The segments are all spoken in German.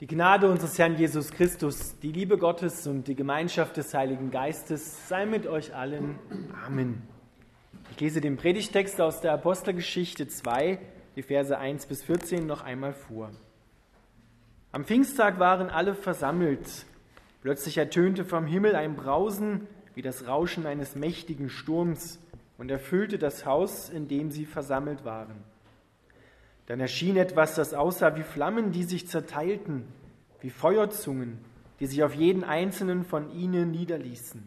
Die Gnade unseres Herrn Jesus Christus, die Liebe Gottes und die Gemeinschaft des Heiligen Geistes sei mit euch allen. Amen. Ich lese den Predigtext aus der Apostelgeschichte 2, die Verse 1 bis 14 noch einmal vor. Am Pfingsttag waren alle versammelt. Plötzlich ertönte vom Himmel ein Brausen wie das Rauschen eines mächtigen Sturms und erfüllte das Haus, in dem sie versammelt waren. Dann erschien etwas, das aussah wie Flammen, die sich zerteilten, wie Feuerzungen, die sich auf jeden einzelnen von ihnen niederließen.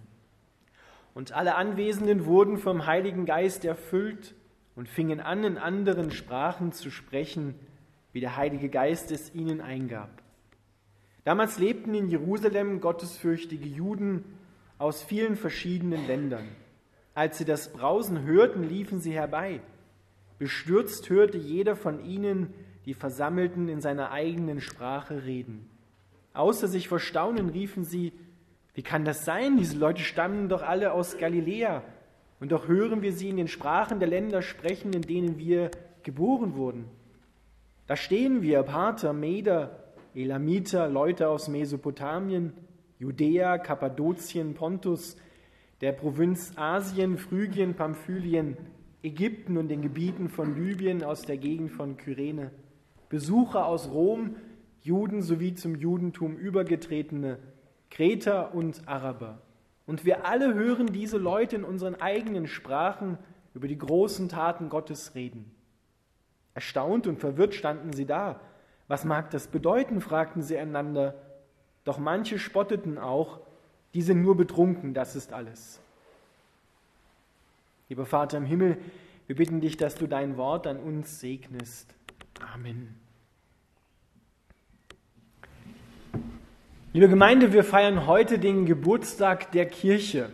Und alle Anwesenden wurden vom Heiligen Geist erfüllt und fingen an, in anderen Sprachen zu sprechen, wie der Heilige Geist es ihnen eingab. Damals lebten in Jerusalem gottesfürchtige Juden aus vielen verschiedenen Ländern. Als sie das Brausen hörten, liefen sie herbei Bestürzt hörte jeder von ihnen die Versammelten in seiner eigenen Sprache reden. Außer sich vor Staunen riefen sie, wie kann das sein? Diese Leute stammen doch alle aus Galiläa. Und doch hören wir sie in den Sprachen der Länder sprechen, in denen wir geboren wurden. Da stehen wir, Parther, Meder, Elamiter, Leute aus Mesopotamien, Judäa, Kappadokien, Pontus, der Provinz Asien, Phrygien, Pamphylien, Ägypten und den Gebieten von Libyen aus der Gegend von Kyrene, Besucher aus Rom, Juden sowie zum Judentum übergetretene, Kreter und Araber. Und wir alle hören diese Leute in unseren eigenen Sprachen über die großen Taten Gottes reden. Erstaunt und verwirrt standen sie da. Was mag das bedeuten? fragten sie einander. Doch manche spotteten auch, die sind nur betrunken, das ist alles. Lieber Vater im Himmel, wir bitten dich, dass du dein Wort an uns segnest. Amen. Liebe Gemeinde, wir feiern heute den Geburtstag der Kirche.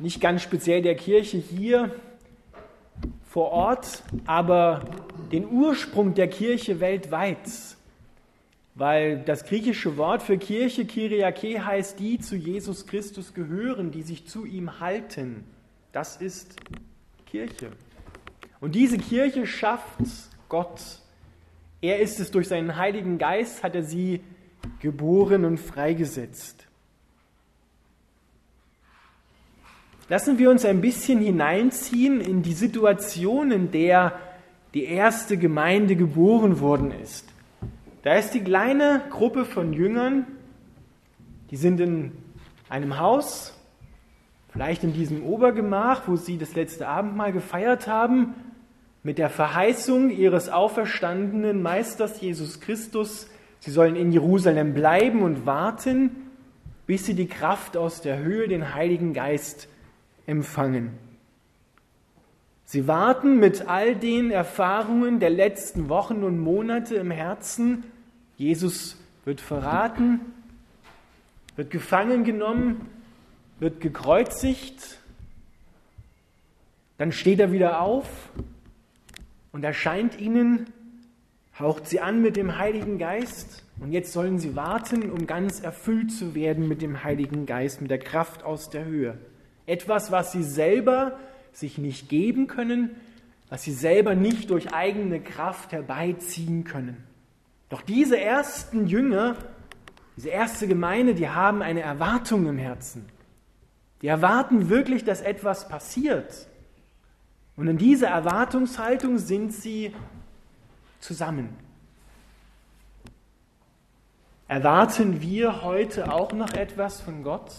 Nicht ganz speziell der Kirche hier vor Ort, aber den Ursprung der Kirche weltweit. Weil das griechische Wort für Kirche, Kyriake, heißt die zu Jesus Christus gehören, die sich zu ihm halten. Das ist Kirche. Und diese Kirche schafft Gott. Er ist es durch seinen Heiligen Geist, hat er sie geboren und freigesetzt. Lassen wir uns ein bisschen hineinziehen in die Situation, in der die erste Gemeinde geboren worden ist. Da ist die kleine Gruppe von Jüngern, die sind in einem Haus, Vielleicht in diesem Obergemach, wo sie das letzte Abendmahl gefeiert haben, mit der Verheißung ihres auferstandenen Meisters Jesus Christus, sie sollen in Jerusalem bleiben und warten, bis sie die Kraft aus der Höhe, den Heiligen Geist, empfangen. Sie warten mit all den Erfahrungen der letzten Wochen und Monate im Herzen. Jesus wird verraten, wird gefangen genommen, wird gekreuzigt, dann steht er wieder auf und erscheint ihnen, haucht sie an mit dem Heiligen Geist und jetzt sollen sie warten, um ganz erfüllt zu werden mit dem Heiligen Geist, mit der Kraft aus der Höhe. Etwas, was sie selber sich nicht geben können, was sie selber nicht durch eigene Kraft herbeiziehen können. Doch diese ersten Jünger, diese erste Gemeinde, die haben eine Erwartung im Herzen. Die erwarten wirklich, dass etwas passiert. Und in dieser Erwartungshaltung sind sie zusammen. Erwarten wir heute auch noch etwas von Gott?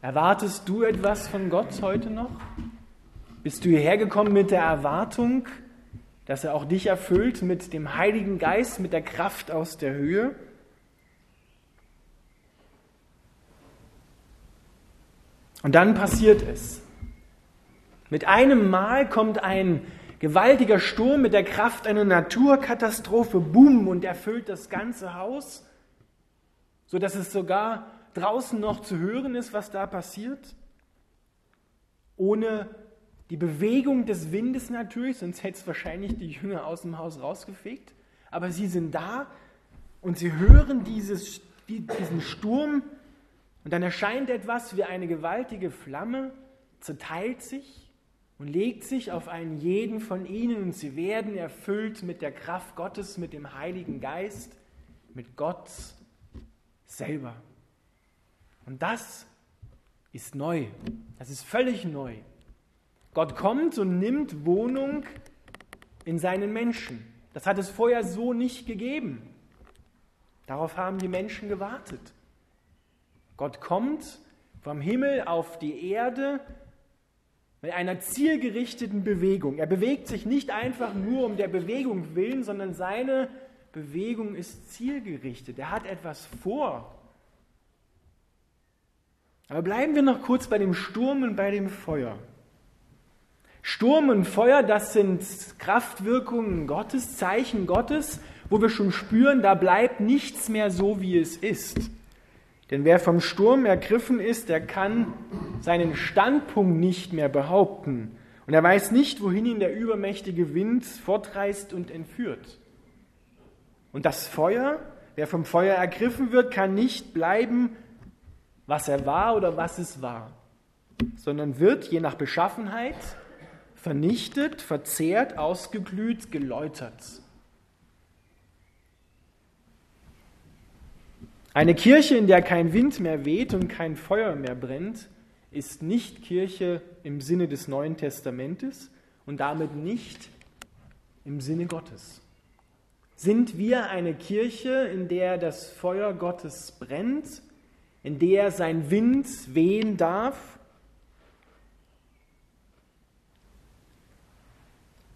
Erwartest du etwas von Gott heute noch? Bist du hierher gekommen mit der Erwartung, dass er auch dich erfüllt mit dem Heiligen Geist, mit der Kraft aus der Höhe? Und dann passiert es. Mit einem Mal kommt ein gewaltiger Sturm mit der Kraft einer Naturkatastrophe, boom, und erfüllt das ganze Haus, sodass es sogar draußen noch zu hören ist, was da passiert. Ohne die Bewegung des Windes natürlich, sonst hätte es wahrscheinlich die Jünger aus dem Haus rausgefegt. Aber sie sind da und sie hören dieses, diesen Sturm und dann erscheint etwas wie eine gewaltige Flamme, zerteilt sich und legt sich auf einen jeden von ihnen und sie werden erfüllt mit der Kraft Gottes, mit dem Heiligen Geist, mit Gott selber. Und das ist neu. Das ist völlig neu. Gott kommt und nimmt Wohnung in seinen Menschen. Das hat es vorher so nicht gegeben. Darauf haben die Menschen gewartet. Gott kommt vom Himmel auf die Erde mit einer zielgerichteten Bewegung. Er bewegt sich nicht einfach nur um der Bewegung willen, sondern seine Bewegung ist zielgerichtet. Er hat etwas vor. Aber bleiben wir noch kurz bei dem Sturm und bei dem Feuer. Sturm und Feuer, das sind Kraftwirkungen Gottes, Zeichen Gottes, wo wir schon spüren, da bleibt nichts mehr so, wie es ist. Denn wer vom Sturm ergriffen ist, der kann seinen Standpunkt nicht mehr behaupten. Und er weiß nicht, wohin ihn der übermächtige Wind fortreißt und entführt. Und das Feuer, wer vom Feuer ergriffen wird, kann nicht bleiben, was er war oder was es war, sondern wird je nach Beschaffenheit vernichtet, verzehrt, ausgeglüht, geläutert. Eine Kirche, in der kein Wind mehr weht und kein Feuer mehr brennt, ist nicht Kirche im Sinne des Neuen Testamentes und damit nicht im Sinne Gottes. Sind wir eine Kirche, in der das Feuer Gottes brennt, in der sein Wind wehen darf?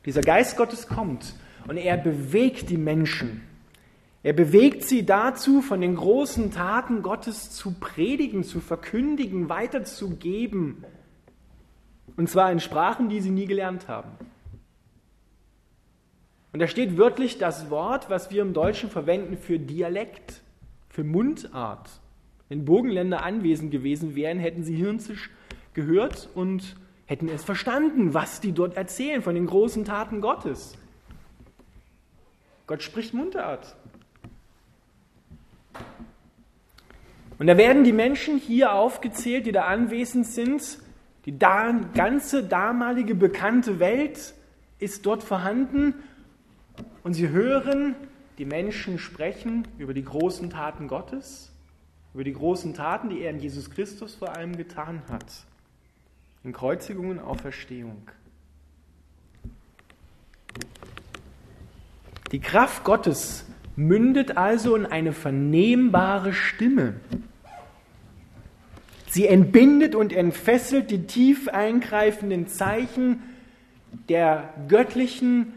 Dieser Geist Gottes kommt und er bewegt die Menschen er bewegt sie dazu, von den großen Taten Gottes zu predigen, zu verkündigen, weiterzugeben. Und zwar in Sprachen, die sie nie gelernt haben. Und da steht wörtlich das Wort, was wir im Deutschen verwenden für Dialekt, für Mundart. Wenn Burgenländer anwesend gewesen wären, hätten sie Hirnzisch gehört und hätten es verstanden, was die dort erzählen von den großen Taten Gottes. Gott spricht Mundart. Und da werden die Menschen hier aufgezählt, die da anwesend sind. Die da, ganze damalige bekannte Welt ist dort vorhanden. Und sie hören die Menschen sprechen über die großen Taten Gottes, über die großen Taten, die er in Jesus Christus vor allem getan hat. In Kreuzigung und Auferstehung. Die Kraft Gottes mündet also in eine vernehmbare Stimme. Sie entbindet und entfesselt die tief eingreifenden Zeichen der göttlichen,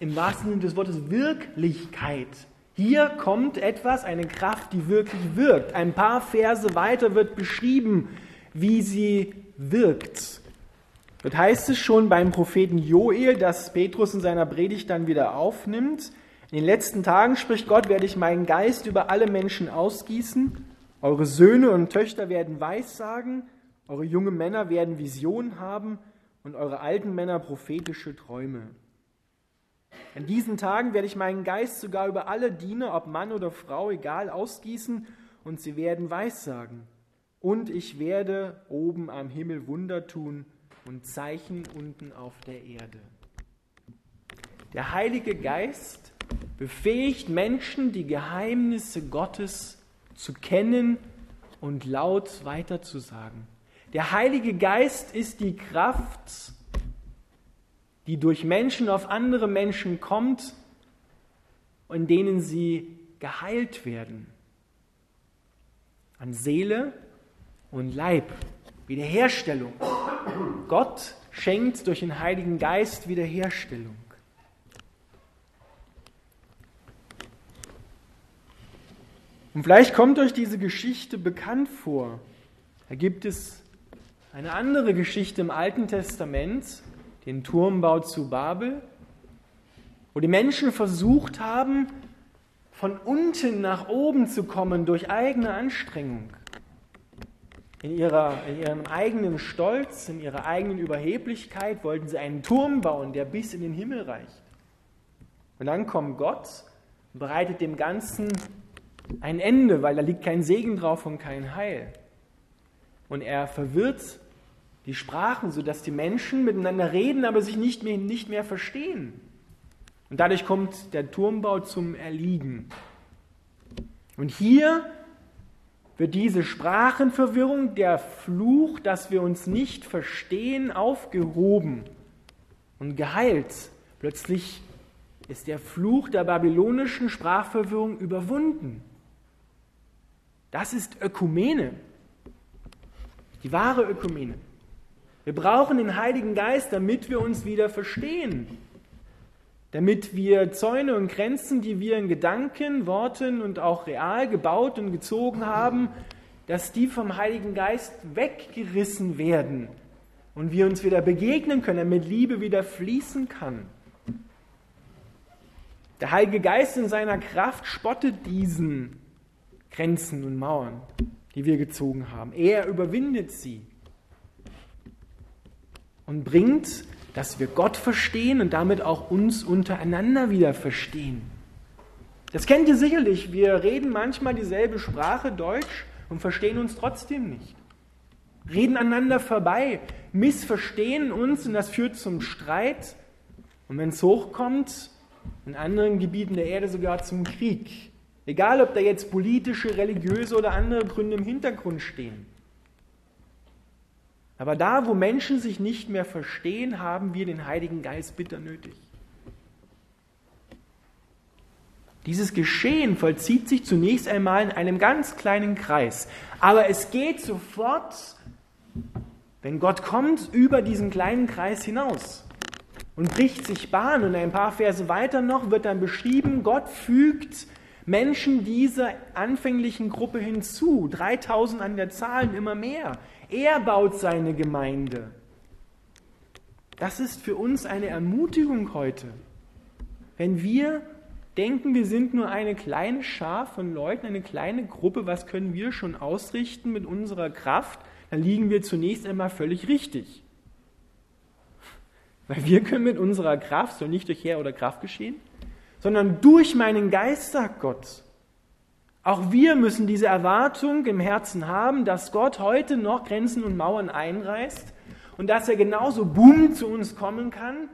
im wahrsten Sinne des Wortes, Wirklichkeit. Hier kommt etwas, eine Kraft, die wirklich wirkt. Ein paar Verse weiter wird beschrieben, wie sie wirkt. Dort heißt es schon beim Propheten Joel, dass Petrus in seiner Predigt dann wieder aufnimmt. In den letzten Tagen, spricht Gott, werde ich meinen Geist über alle Menschen ausgießen. Eure Söhne und Töchter werden Weissagen, eure jungen Männer werden Visionen haben und eure alten Männer prophetische Träume. In diesen Tagen werde ich meinen Geist sogar über alle Diener, ob Mann oder Frau, egal, ausgießen und sie werden Weissagen. Und ich werde oben am Himmel Wunder tun und Zeichen unten auf der Erde. Der Heilige Geist befähigt Menschen, die Geheimnisse Gottes zu kennen und laut weiterzusagen. Der Heilige Geist ist die Kraft, die durch Menschen auf andere Menschen kommt, in denen sie geheilt werden. An Seele und Leib. Wiederherstellung. Gott schenkt durch den Heiligen Geist Wiederherstellung. Und vielleicht kommt euch diese Geschichte bekannt vor. Da gibt es eine andere Geschichte im Alten Testament, den Turmbau zu Babel, wo die Menschen versucht haben, von unten nach oben zu kommen durch eigene Anstrengung. In, ihrer, in ihrem eigenen Stolz, in ihrer eigenen Überheblichkeit wollten sie einen Turm bauen, der bis in den Himmel reicht. Und dann kommt Gott bereitet dem Ganzen ein Ende, weil da liegt kein Segen drauf und kein Heil. Und er verwirrt die Sprachen, sodass die Menschen miteinander reden, aber sich nicht mehr, nicht mehr verstehen. Und dadurch kommt der Turmbau zum Erliegen. Und hier wird diese Sprachenverwirrung, der Fluch, dass wir uns nicht verstehen, aufgehoben und geheilt. Plötzlich ist der Fluch der babylonischen Sprachverwirrung überwunden. Das ist Ökumene, die wahre Ökumene. Wir brauchen den Heiligen Geist, damit wir uns wieder verstehen, damit wir Zäune und Grenzen, die wir in Gedanken, Worten und auch real gebaut und gezogen haben, dass die vom Heiligen Geist weggerissen werden und wir uns wieder begegnen können, damit Liebe wieder fließen kann. Der Heilige Geist in seiner Kraft spottet diesen Grenzen und Mauern, die wir gezogen haben. Er überwindet sie und bringt dass wir Gott verstehen und damit auch uns untereinander wieder verstehen. Das kennt ihr sicherlich. Wir reden manchmal dieselbe Sprache, Deutsch, und verstehen uns trotzdem nicht. Reden aneinander vorbei, missverstehen uns und das führt zum Streit. Und wenn es hochkommt, in anderen Gebieten der Erde sogar zum Krieg. Egal, ob da jetzt politische, religiöse oder andere Gründe im Hintergrund stehen. Aber da, wo Menschen sich nicht mehr verstehen, haben wir den Heiligen Geist bitter nötig. Dieses Geschehen vollzieht sich zunächst einmal in einem ganz kleinen Kreis. Aber es geht sofort, wenn Gott kommt, über diesen kleinen Kreis hinaus und bricht sich Bahn. Und ein paar Verse weiter noch wird dann beschrieben, Gott fügt Menschen dieser anfänglichen Gruppe hinzu. 3000 an der Zahl, immer mehr. Er baut seine Gemeinde. Das ist für uns eine Ermutigung heute. Wenn wir denken, wir sind nur eine kleine Schar von Leuten, eine kleine Gruppe, was können wir schon ausrichten mit unserer Kraft, dann liegen wir zunächst einmal völlig richtig. Weil wir können mit unserer Kraft, soll nicht durch Herr oder Kraft geschehen, sondern durch meinen Geist, sagt Gott. Auch wir müssen diese Erwartung im Herzen haben, dass Gott heute noch Grenzen und Mauern einreißt und dass er genauso boom zu uns kommen kann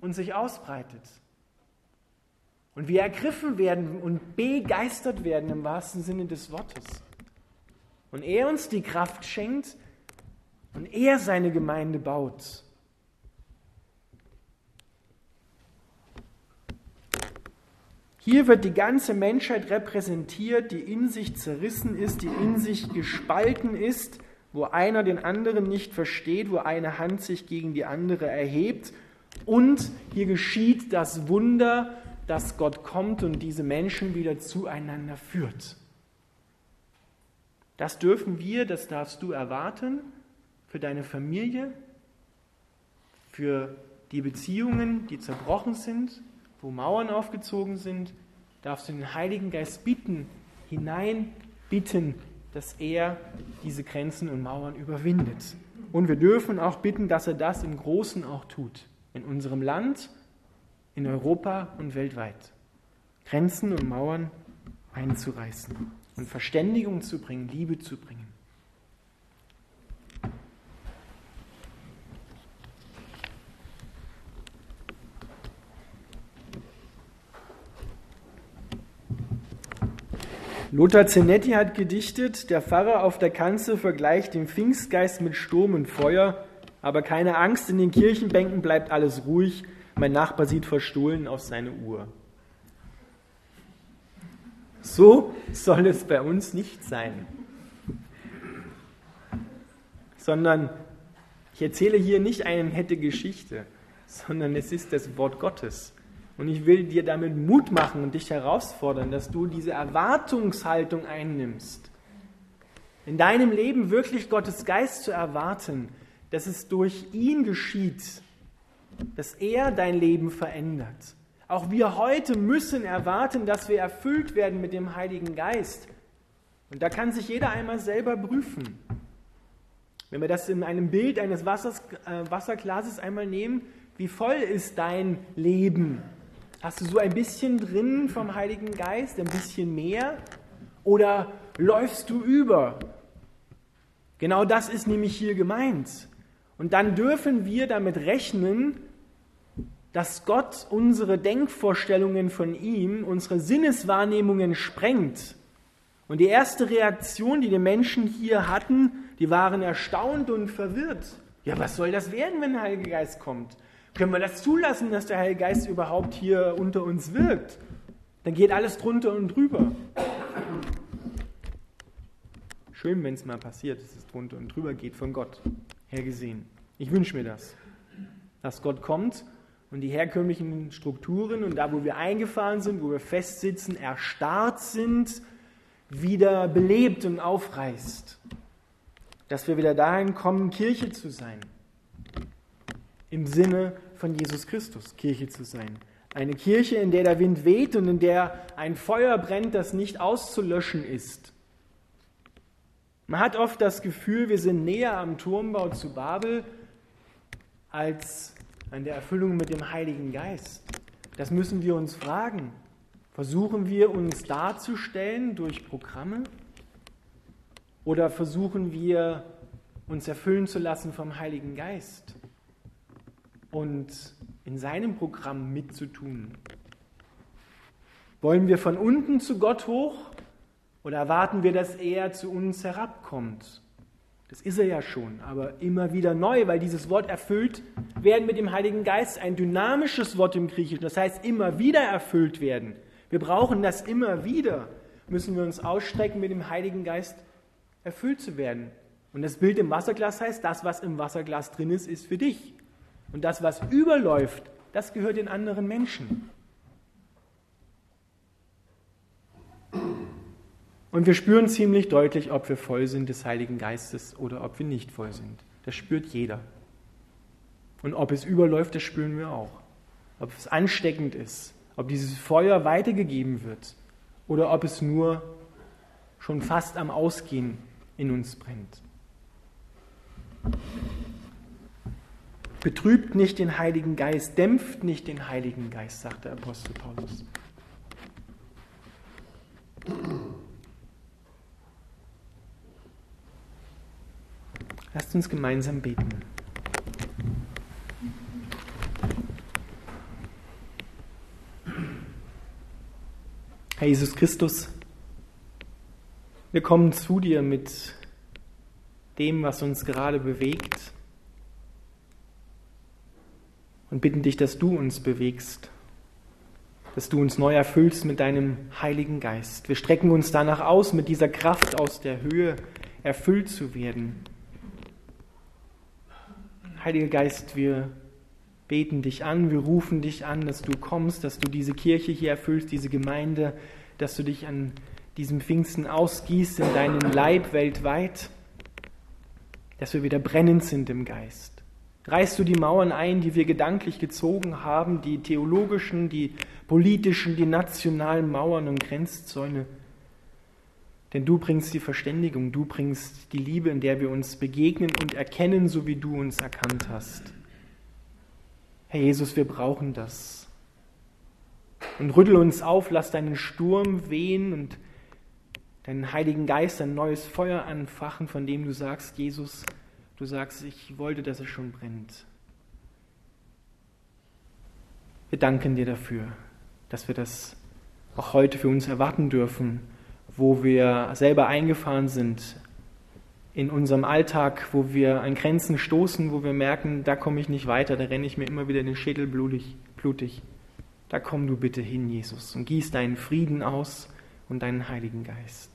und sich ausbreitet. Und wir ergriffen werden und begeistert werden im wahrsten Sinne des Wortes. Und er uns die Kraft schenkt und er seine Gemeinde baut. Hier wird die ganze Menschheit repräsentiert, die in sich zerrissen ist, die in sich gespalten ist, wo einer den anderen nicht versteht, wo eine Hand sich gegen die andere erhebt. Und hier geschieht das Wunder, dass Gott kommt und diese Menschen wieder zueinander führt. Das dürfen wir, das darfst du erwarten für deine Familie, für die Beziehungen, die zerbrochen sind, wo Mauern aufgezogen sind, darfst du den Heiligen Geist bitten, hinein bitten, dass er diese Grenzen und Mauern überwindet. Und wir dürfen auch bitten, dass er das im Großen auch tut. In unserem Land, in Europa und weltweit. Grenzen und Mauern einzureißen und Verständigung zu bringen, Liebe zu bringen. Lothar Zenetti hat gedichtet, der Pfarrer auf der Kanzel vergleicht den Pfingstgeist mit Sturm und Feuer, aber keine Angst, in den Kirchenbänken bleibt alles ruhig, mein Nachbar sieht verstohlen auf seine Uhr. So soll es bei uns nicht sein, sondern ich erzähle hier nicht eine nette Geschichte, sondern es ist das Wort Gottes. Und ich will dir damit Mut machen und dich herausfordern, dass du diese Erwartungshaltung einnimmst. In deinem Leben wirklich Gottes Geist zu erwarten, dass es durch ihn geschieht, dass er dein Leben verändert. Auch wir heute müssen erwarten, dass wir erfüllt werden mit dem Heiligen Geist. Und da kann sich jeder einmal selber prüfen. Wenn wir das in einem Bild eines Wassers, äh, Wasserglases einmal nehmen, wie voll ist dein Leben? Hast du so ein bisschen drin vom Heiligen Geist, ein bisschen mehr? Oder läufst du über? Genau das ist nämlich hier gemeint. Und dann dürfen wir damit rechnen, dass Gott unsere Denkvorstellungen von ihm, unsere Sinneswahrnehmungen sprengt Und die erste Reaktion, die die Menschen hier hatten, die waren erstaunt und verwirrt. Ja, was soll das werden, wenn der Heilige Geist kommt? Können wir das zulassen, dass der Heilige Geist überhaupt hier unter uns wirkt? Dann geht alles drunter und drüber. Schön, wenn es mal passiert, dass es drunter und drüber geht von Gott her gesehen. Ich wünsche mir das, dass Gott kommt und die herkömmlichen Strukturen und da, wo wir eingefahren sind, wo wir festsitzen, erstarrt sind, wieder belebt und aufreißt. Dass wir wieder dahin kommen, Kirche zu sein. Im Sinne von Jesus Christus, Kirche zu sein. Eine Kirche, in der der Wind weht und in der ein Feuer brennt, das nicht auszulöschen ist. Man hat oft das Gefühl, wir sind näher am Turmbau zu Babel als an der Erfüllung mit dem Heiligen Geist. Das müssen wir uns fragen. Versuchen wir uns darzustellen durch Programme oder versuchen wir uns erfüllen zu lassen vom Heiligen Geist und in seinem Programm mitzutun? Wollen wir von unten zu Gott hoch oder erwarten wir, dass er zu uns herabkommt? Das ist er ja schon, aber immer wieder neu, weil dieses Wort erfüllt werden mit dem Heiligen Geist, ein dynamisches Wort im Griechischen, das heißt immer wieder erfüllt werden. Wir brauchen das immer wieder, müssen wir uns ausstrecken, mit dem Heiligen Geist erfüllt zu werden. Und das Bild im Wasserglas heißt, das, was im Wasserglas drin ist, ist für dich. Und das, was überläuft, das gehört den anderen Menschen. Und wir spüren ziemlich deutlich, ob wir voll sind des Heiligen Geistes oder ob wir nicht voll sind. Das spürt jeder. Und ob es überläuft, das spüren wir auch. Ob es ansteckend ist, ob dieses Feuer weitergegeben wird oder ob es nur schon fast am Ausgehen in uns brennt. Betrübt nicht den Heiligen Geist, dämpft nicht den Heiligen Geist, sagt der Apostel Paulus. Lasst uns gemeinsam beten. Herr Jesus Christus, wir kommen zu dir mit dem, was uns gerade bewegt und bitten dich, dass du uns bewegst, dass du uns neu erfüllst mit deinem Heiligen Geist. Wir strecken uns danach aus, mit dieser Kraft aus der Höhe erfüllt zu werden. Heiliger Geist, wir beten dich an, wir rufen dich an, dass du kommst, dass du diese Kirche hier erfüllst, diese Gemeinde, dass du dich an diesem Pfingsten ausgießt in deinen Leib weltweit, dass wir wieder brennend sind im Geist. Reißt du die Mauern ein, die wir gedanklich gezogen haben, die theologischen, die politischen, die nationalen Mauern und Grenzzäune. Denn du bringst die Verständigung, du bringst die Liebe, in der wir uns begegnen und erkennen, so wie du uns erkannt hast. Herr Jesus, wir brauchen das. Und rüttel uns auf, lass deinen Sturm wehen und deinen Heiligen Geist ein neues Feuer anfachen, von dem du sagst, Jesus, du sagst, ich wollte, dass es schon brennt. Wir danken dir dafür, dass wir das auch heute für uns erwarten dürfen, wo wir selber eingefahren sind in unserem Alltag, wo wir an Grenzen stoßen, wo wir merken, da komme ich nicht weiter, da renne ich mir immer wieder den Schädel blutig. blutig. Da komm du bitte hin, Jesus, und gieß deinen Frieden aus und deinen Heiligen Geist.